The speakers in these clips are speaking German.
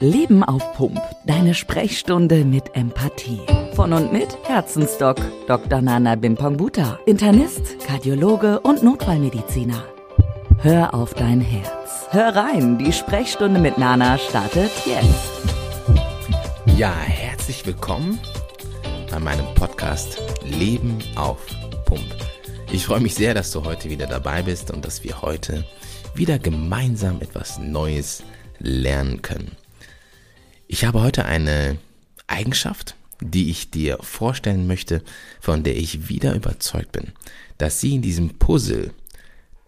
Leben auf Pump. Deine Sprechstunde mit Empathie. Von und mit Herzensdoc Dr. Nana Bimpangbuta. Internist, Kardiologe und Notfallmediziner. Hör auf dein Herz. Hör rein, die Sprechstunde mit Nana startet jetzt. Ja, herzlich willkommen bei meinem Podcast Leben auf Pump. Ich freue mich sehr, dass du heute wieder dabei bist und dass wir heute wieder gemeinsam etwas Neues lernen können. Ich habe heute eine Eigenschaft, die ich dir vorstellen möchte, von der ich wieder überzeugt bin, dass sie in diesem Puzzle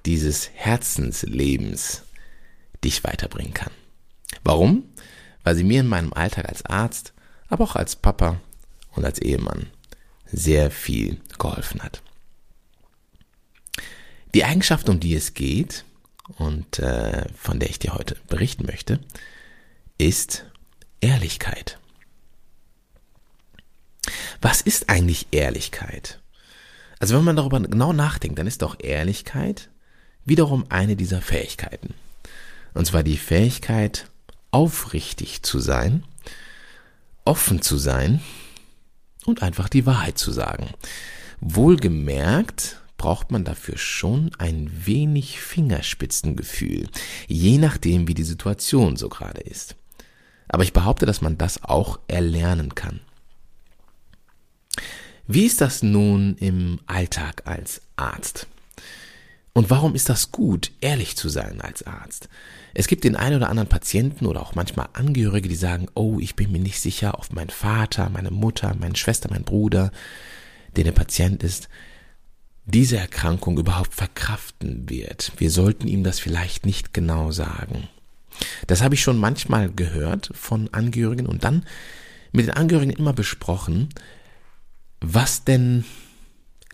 dieses Herzenslebens dich weiterbringen kann. Warum? Weil sie mir in meinem Alltag als Arzt, aber auch als Papa und als Ehemann sehr viel geholfen hat. Die Eigenschaft, um die es geht und äh, von der ich dir heute berichten möchte, ist Ehrlichkeit. Was ist eigentlich Ehrlichkeit? Also wenn man darüber genau nachdenkt, dann ist doch Ehrlichkeit wiederum eine dieser Fähigkeiten. Und zwar die Fähigkeit, aufrichtig zu sein, offen zu sein und einfach die Wahrheit zu sagen. Wohlgemerkt braucht man dafür schon ein wenig Fingerspitzengefühl, je nachdem, wie die Situation so gerade ist. Aber ich behaupte, dass man das auch erlernen kann. Wie ist das nun im Alltag als Arzt? Und warum ist das gut, ehrlich zu sein als Arzt? Es gibt den einen oder anderen Patienten oder auch manchmal Angehörige, die sagen, oh, ich bin mir nicht sicher, ob mein Vater, meine Mutter, meine Schwester, mein Bruder, der der Patient ist, diese Erkrankung überhaupt verkraften wird. Wir sollten ihm das vielleicht nicht genau sagen. Das habe ich schon manchmal gehört von Angehörigen und dann mit den Angehörigen immer besprochen, was denn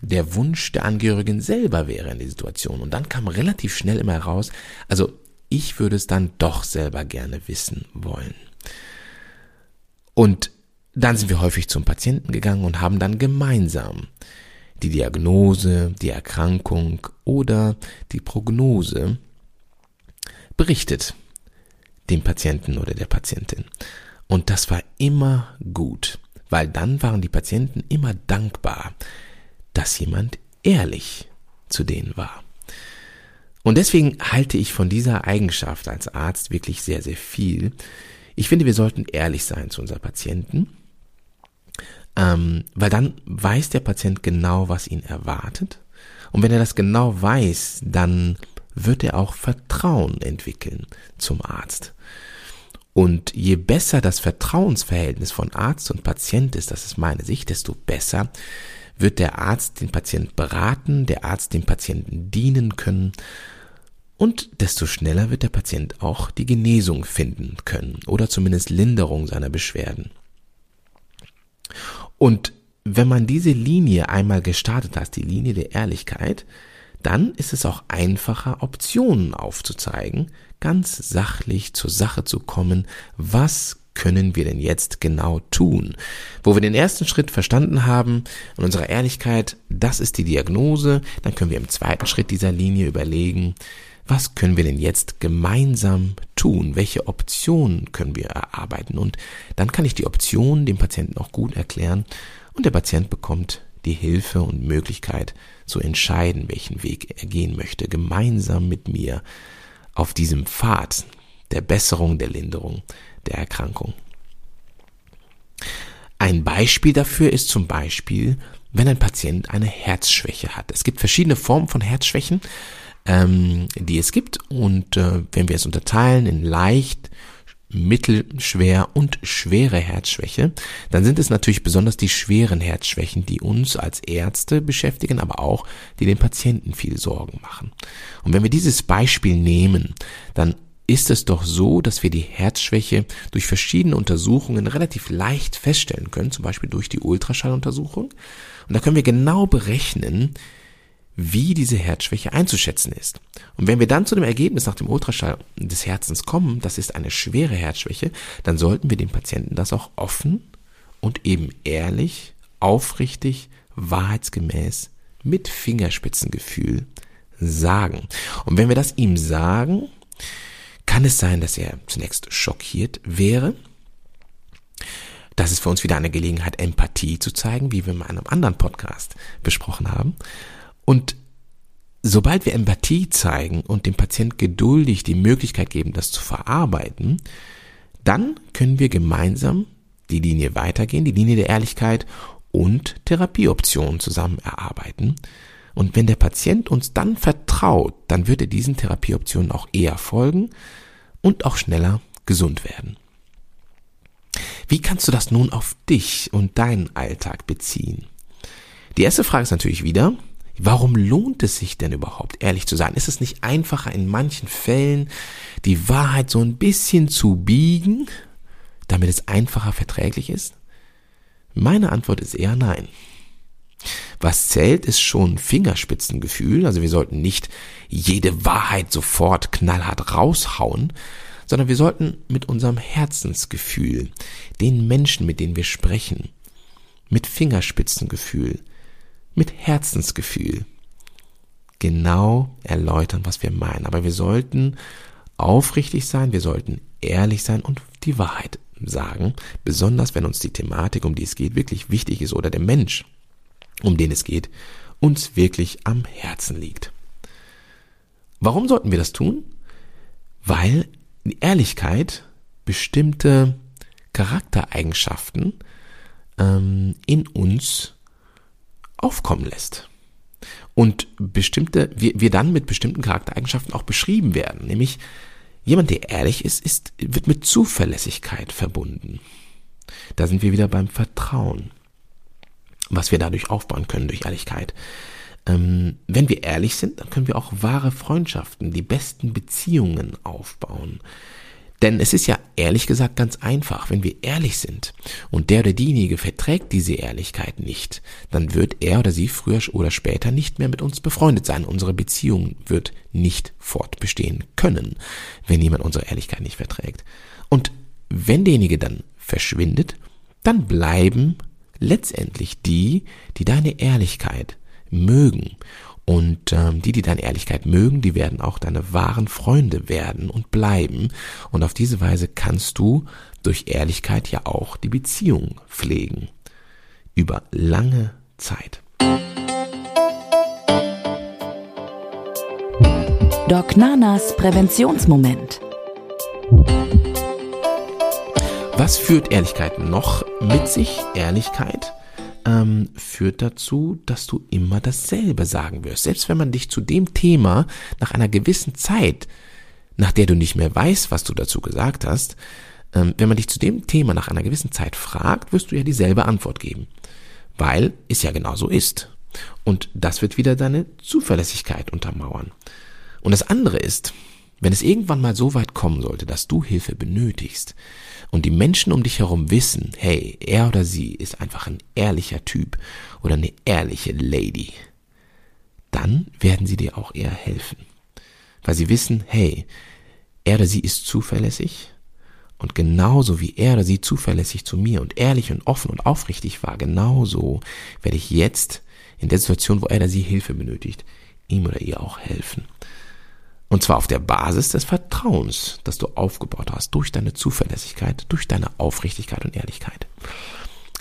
der Wunsch der Angehörigen selber wäre in der Situation. Und dann kam relativ schnell immer heraus, also ich würde es dann doch selber gerne wissen wollen. Und dann sind wir häufig zum Patienten gegangen und haben dann gemeinsam die Diagnose, die Erkrankung oder die Prognose berichtet dem Patienten oder der Patientin. Und das war immer gut, weil dann waren die Patienten immer dankbar, dass jemand ehrlich zu denen war. Und deswegen halte ich von dieser Eigenschaft als Arzt wirklich sehr, sehr viel. Ich finde, wir sollten ehrlich sein zu unseren Patienten, ähm, weil dann weiß der Patient genau, was ihn erwartet. Und wenn er das genau weiß, dann wird er auch Vertrauen entwickeln zum Arzt. Und je besser das Vertrauensverhältnis von Arzt und Patient ist, das ist meine Sicht, desto besser wird der Arzt den Patient beraten, der Arzt dem Patienten dienen können und desto schneller wird der Patient auch die Genesung finden können oder zumindest Linderung seiner Beschwerden. Und wenn man diese Linie einmal gestartet hat, die Linie der Ehrlichkeit, dann ist es auch einfacher, Optionen aufzuzeigen, ganz sachlich zur Sache zu kommen, was können wir denn jetzt genau tun? Wo wir den ersten Schritt verstanden haben in unserer Ehrlichkeit, das ist die Diagnose, dann können wir im zweiten Schritt dieser Linie überlegen, was können wir denn jetzt gemeinsam tun? Welche Optionen können wir erarbeiten? Und dann kann ich die Optionen dem Patienten auch gut erklären und der Patient bekommt die Hilfe und Möglichkeit zu entscheiden, welchen Weg er gehen möchte, gemeinsam mit mir auf diesem Pfad der Besserung, der Linderung der Erkrankung. Ein Beispiel dafür ist zum Beispiel, wenn ein Patient eine Herzschwäche hat. Es gibt verschiedene Formen von Herzschwächen, ähm, die es gibt und äh, wenn wir es unterteilen in leicht, mittelschwer und schwere Herzschwäche, dann sind es natürlich besonders die schweren Herzschwächen, die uns als Ärzte beschäftigen, aber auch die den Patienten viel Sorgen machen. Und wenn wir dieses Beispiel nehmen, dann ist es doch so, dass wir die Herzschwäche durch verschiedene Untersuchungen relativ leicht feststellen können, zum Beispiel durch die Ultraschalluntersuchung. Und da können wir genau berechnen, wie diese Herzschwäche einzuschätzen ist. Und wenn wir dann zu dem Ergebnis nach dem Ultraschall des Herzens kommen, das ist eine schwere Herzschwäche, dann sollten wir dem Patienten das auch offen und eben ehrlich, aufrichtig, wahrheitsgemäß, mit Fingerspitzengefühl sagen. Und wenn wir das ihm sagen, kann es sein, dass er zunächst schockiert wäre. Das ist für uns wieder eine Gelegenheit, Empathie zu zeigen, wie wir in einem anderen Podcast besprochen haben. Und sobald wir Empathie zeigen und dem Patient geduldig die Möglichkeit geben, das zu verarbeiten, dann können wir gemeinsam die Linie weitergehen, die Linie der Ehrlichkeit und Therapieoptionen zusammen erarbeiten. Und wenn der Patient uns dann vertraut, dann wird er diesen Therapieoptionen auch eher folgen und auch schneller gesund werden. Wie kannst du das nun auf dich und deinen Alltag beziehen? Die erste Frage ist natürlich wieder, warum lohnt es sich denn überhaupt, ehrlich zu sein? Ist es nicht einfacher in manchen Fällen, die Wahrheit so ein bisschen zu biegen, damit es einfacher verträglich ist? Meine Antwort ist eher nein. Was zählt, ist schon Fingerspitzengefühl, also wir sollten nicht jede Wahrheit sofort knallhart raushauen, sondern wir sollten mit unserem Herzensgefühl, den Menschen, mit denen wir sprechen, mit Fingerspitzengefühl, mit Herzensgefühl genau erläutern, was wir meinen. Aber wir sollten aufrichtig sein, wir sollten ehrlich sein und die Wahrheit sagen, besonders wenn uns die Thematik, um die es geht, wirklich wichtig ist oder der Mensch, um den es geht, uns wirklich am Herzen liegt. Warum sollten wir das tun? Weil Ehrlichkeit bestimmte Charaktereigenschaften ähm, in uns aufkommen lässt. Und bestimmte, wir, wir dann mit bestimmten Charaktereigenschaften auch beschrieben werden. Nämlich jemand, der ehrlich ist, ist, wird mit Zuverlässigkeit verbunden. Da sind wir wieder beim Vertrauen, was wir dadurch aufbauen können durch Ehrlichkeit. Ähm, wenn wir ehrlich sind, dann können wir auch wahre Freundschaften, die besten Beziehungen aufbauen. Denn es ist ja ehrlich gesagt ganz einfach, wenn wir ehrlich sind und der oder diejenige verträgt diese Ehrlichkeit nicht, dann wird er oder sie früher oder später nicht mehr mit uns befreundet sein. Unsere Beziehung wird nicht fortbestehen können, wenn jemand unsere Ehrlichkeit nicht verträgt. Und wenn derjenige dann verschwindet, dann bleiben letztendlich die, die deine Ehrlichkeit mögen. Und ähm, die, die deine Ehrlichkeit mögen, die werden auch deine wahren Freunde werden und bleiben. Und auf diese Weise kannst du durch Ehrlichkeit ja auch die Beziehung pflegen. Über lange Zeit. Doc Nanas Präventionsmoment. Was führt Ehrlichkeit noch mit sich? Ehrlichkeit ähm, führt dazu, dass du immer dasselbe sagen wirst. Selbst wenn man dich zu dem Thema nach einer gewissen Zeit, nach der du nicht mehr weißt, was du dazu gesagt hast, ähm, wenn man dich zu dem Thema nach einer gewissen Zeit fragt, wirst du ja dieselbe Antwort geben. Weil es ja genau so ist. Und das wird wieder deine Zuverlässigkeit untermauern. Und das andere ist, wenn es irgendwann mal so weit kommen sollte, dass du Hilfe benötigst, und die Menschen um dich herum wissen, hey, er oder sie ist einfach ein ehrlicher Typ oder eine ehrliche Lady, dann werden sie dir auch eher helfen. Weil sie wissen, hey, er oder sie ist zuverlässig und genauso wie er oder sie zuverlässig zu mir und ehrlich und offen und aufrichtig war, genauso werde ich jetzt in der Situation, wo er oder sie Hilfe benötigt, ihm oder ihr auch helfen. Und zwar auf der Basis des Vertrauens, das du aufgebaut hast, durch deine Zuverlässigkeit, durch deine Aufrichtigkeit und Ehrlichkeit.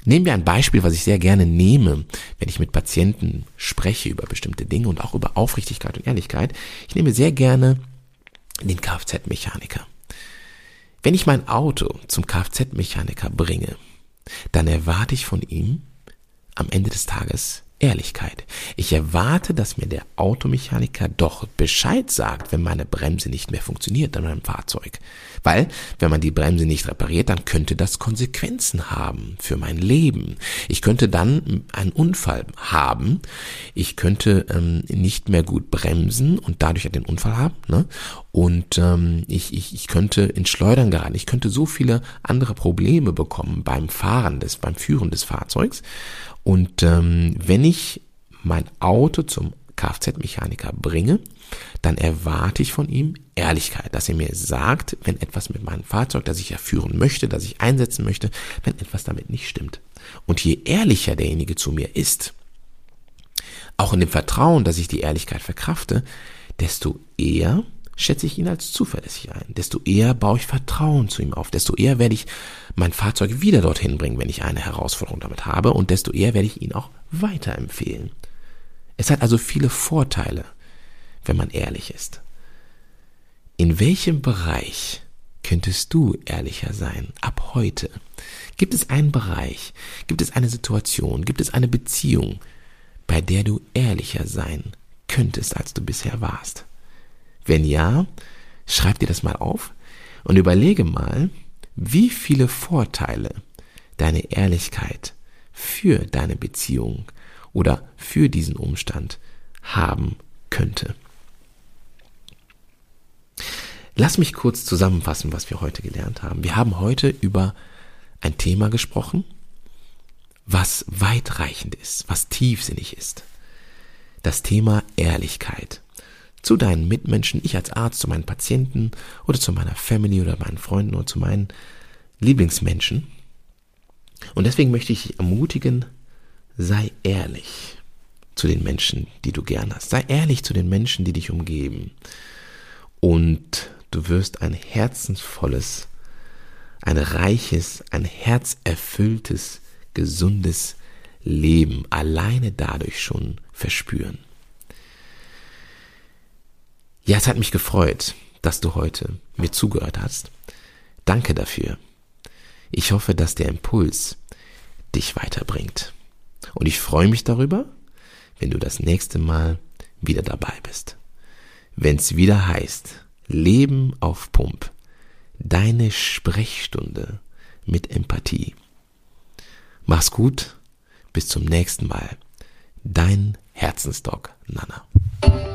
Nehmen wir ein Beispiel, was ich sehr gerne nehme, wenn ich mit Patienten spreche über bestimmte Dinge und auch über Aufrichtigkeit und Ehrlichkeit. Ich nehme sehr gerne den Kfz-Mechaniker. Wenn ich mein Auto zum Kfz-Mechaniker bringe, dann erwarte ich von ihm am Ende des Tages Ehrlichkeit. Ich erwarte, dass mir der Automechaniker doch Bescheid sagt, wenn meine Bremse nicht mehr funktioniert an meinem Fahrzeug. Weil, wenn man die Bremse nicht repariert, dann könnte das Konsequenzen haben für mein Leben. Ich könnte dann einen Unfall haben. Ich könnte ähm, nicht mehr gut bremsen und dadurch den Unfall haben. Ne? Und ähm, ich, ich, ich könnte ins Schleudern geraten. Ich könnte so viele andere Probleme bekommen beim Fahren des, beim Führen des Fahrzeugs. Und ähm, wenn ich mein Auto zum Kfz-Mechaniker bringe, dann erwarte ich von ihm Ehrlichkeit, dass er mir sagt, wenn etwas mit meinem Fahrzeug, das ich ja führen möchte, das ich einsetzen möchte, wenn etwas damit nicht stimmt. Und je ehrlicher derjenige zu mir ist, auch in dem Vertrauen, dass ich die Ehrlichkeit verkrafte, desto eher schätze ich ihn als zuverlässig ein. Desto eher baue ich Vertrauen zu ihm auf. Desto eher werde ich mein Fahrzeug wieder dorthin bringen, wenn ich eine Herausforderung damit habe. Und desto eher werde ich ihn auch weiterempfehlen. Es hat also viele Vorteile, wenn man ehrlich ist. In welchem Bereich könntest du ehrlicher sein ab heute? Gibt es einen Bereich, gibt es eine Situation, gibt es eine Beziehung, bei der du ehrlicher sein könntest, als du bisher warst? Wenn ja, schreib dir das mal auf und überlege mal, wie viele Vorteile deine Ehrlichkeit für deine Beziehung oder für diesen Umstand haben könnte. Lass mich kurz zusammenfassen, was wir heute gelernt haben. Wir haben heute über ein Thema gesprochen, was weitreichend ist, was tiefsinnig ist. Das Thema Ehrlichkeit zu deinen Mitmenschen, ich als Arzt, zu meinen Patienten oder zu meiner Family oder meinen Freunden oder zu meinen Lieblingsmenschen. Und deswegen möchte ich dich ermutigen, sei ehrlich zu den Menschen, die du gern hast. Sei ehrlich zu den Menschen, die dich umgeben. Und du wirst ein herzensvolles, ein reiches, ein herzerfülltes, gesundes Leben alleine dadurch schon verspüren. Ja, es hat mich gefreut, dass du heute mir zugehört hast. Danke dafür. Ich hoffe, dass der Impuls dich weiterbringt. Und ich freue mich darüber, wenn du das nächste Mal wieder dabei bist. Wenn es wieder heißt, Leben auf Pump, deine Sprechstunde mit Empathie. Mach's gut, bis zum nächsten Mal. Dein Herzensdog Nana.